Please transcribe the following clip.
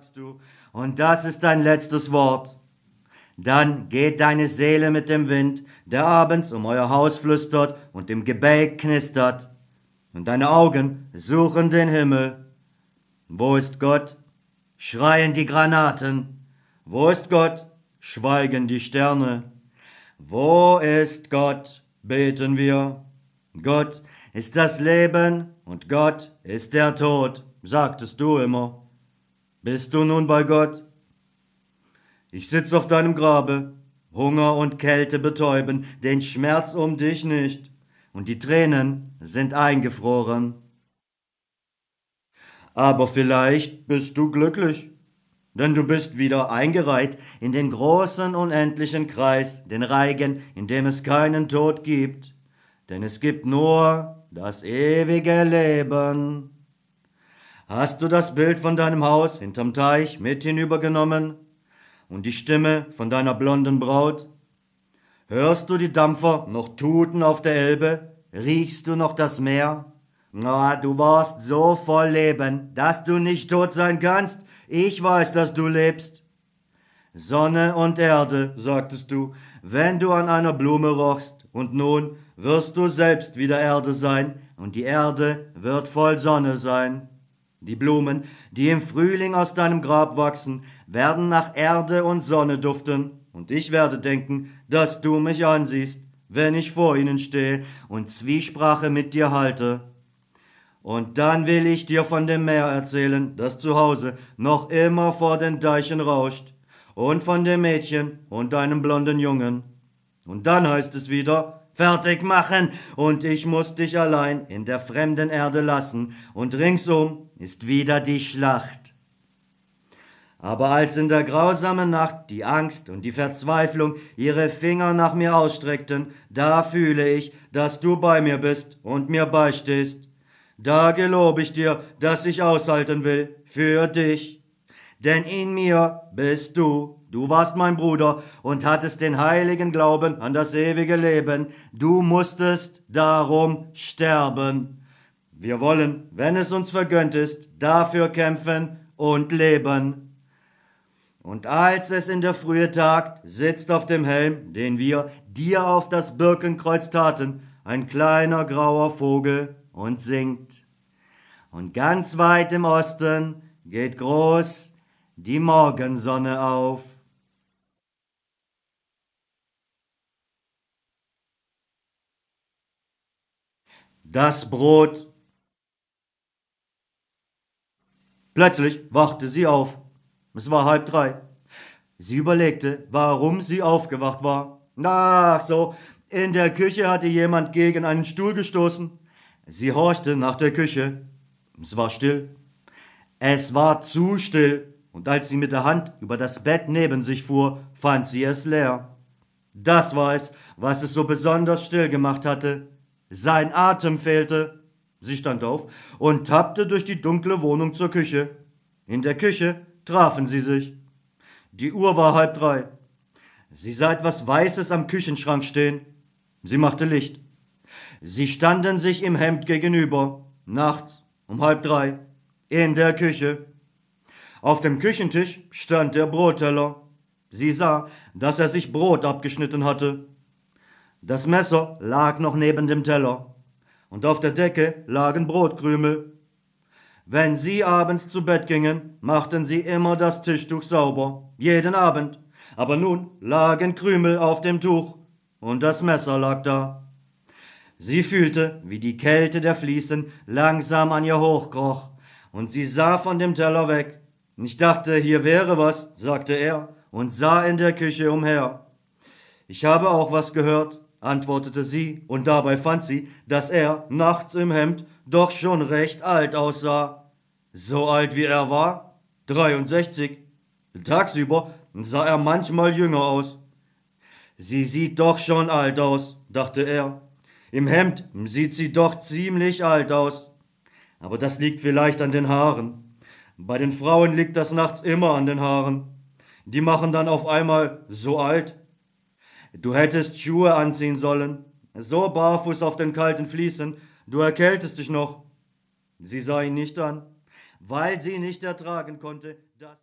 sagst du, und das ist dein letztes Wort. Dann geht deine Seele mit dem Wind, der abends um euer Haus flüstert und im Gebälk knistert, und deine Augen suchen den Himmel. Wo ist Gott? Schreien die Granaten. Wo ist Gott? Schweigen die Sterne. Wo ist Gott? beten wir. Gott ist das Leben und Gott ist der Tod, sagtest du immer. Bist du nun bei Gott? Ich sitz auf deinem Grabe, Hunger und Kälte betäuben, den Schmerz um dich nicht, und die Tränen sind eingefroren. Aber vielleicht bist du glücklich, denn du bist wieder eingereiht in den großen unendlichen Kreis, den Reigen, in dem es keinen Tod gibt, denn es gibt nur das ewige Leben. Hast du das Bild von deinem Haus hinterm Teich mit hinübergenommen? und die Stimme von deiner blonden Braut? Hörst du die Dampfer noch tuten auf der Elbe? Riechst du noch das Meer? Na, du warst so voll Leben, dass du nicht tot sein kannst. Ich weiß, dass du lebst. Sonne und Erde, sagtest du, wenn du an einer Blume rochst, und nun wirst du selbst wieder Erde sein, und die Erde wird voll Sonne sein. Die Blumen, die im Frühling aus deinem Grab wachsen, werden nach Erde und Sonne duften, und ich werde denken, dass du mich ansiehst, wenn ich vor ihnen stehe und Zwiesprache mit dir halte. Und dann will ich dir von dem Meer erzählen, das zu Hause noch immer vor den Deichen rauscht, und von dem Mädchen und deinem blonden Jungen. Und dann heißt es wieder, fertig machen, und ich muss dich allein in der fremden Erde lassen, und ringsum ist wieder die Schlacht. Aber als in der grausamen Nacht die Angst und die Verzweiflung ihre Finger nach mir ausstreckten, da fühle ich, dass du bei mir bist und mir beistehst. Da gelobe ich dir, dass ich aushalten will für dich. Denn in mir bist du Du warst mein Bruder und hattest den heiligen Glauben an das ewige Leben. Du musstest darum sterben. Wir wollen, wenn es uns vergönnt ist, dafür kämpfen und leben. Und als es in der Frühe tagt, sitzt auf dem Helm, den wir dir auf das Birkenkreuz taten, ein kleiner grauer Vogel und singt. Und ganz weit im Osten geht groß die Morgensonne auf. Das Brot. Plötzlich wachte sie auf. Es war halb drei. Sie überlegte, warum sie aufgewacht war. Ach so, in der Küche hatte jemand gegen einen Stuhl gestoßen. Sie horchte nach der Küche. Es war still. Es war zu still, und als sie mit der Hand über das Bett neben sich fuhr, fand sie es leer. Das war es, was es so besonders still gemacht hatte. Sein Atem fehlte. Sie stand auf und tappte durch die dunkle Wohnung zur Küche. In der Küche trafen sie sich. Die Uhr war halb drei. Sie sah etwas Weißes am Küchenschrank stehen. Sie machte Licht. Sie standen sich im Hemd gegenüber, nachts um halb drei, in der Küche. Auf dem Küchentisch stand der Brotteller. Sie sah, dass er sich Brot abgeschnitten hatte. Das Messer lag noch neben dem Teller, und auf der Decke lagen Brotkrümel. Wenn sie abends zu Bett gingen, machten sie immer das Tischtuch sauber, jeden Abend, aber nun lagen Krümel auf dem Tuch, und das Messer lag da. Sie fühlte, wie die Kälte der Fliesen langsam an ihr hochkroch, und sie sah von dem Teller weg. Ich dachte, hier wäre was, sagte er, und sah in der Küche umher. Ich habe auch was gehört, antwortete sie, und dabei fand sie, dass er nachts im Hemd doch schon recht alt aussah. So alt wie er war? 63. Tagsüber sah er manchmal jünger aus. Sie sieht doch schon alt aus, dachte er. Im Hemd sieht sie doch ziemlich alt aus. Aber das liegt vielleicht an den Haaren. Bei den Frauen liegt das nachts immer an den Haaren. Die machen dann auf einmal so alt. Du hättest Schuhe anziehen sollen, so barfuß auf den kalten Fliesen, du erkältest dich noch. Sie sah ihn nicht an, weil sie nicht ertragen konnte, dass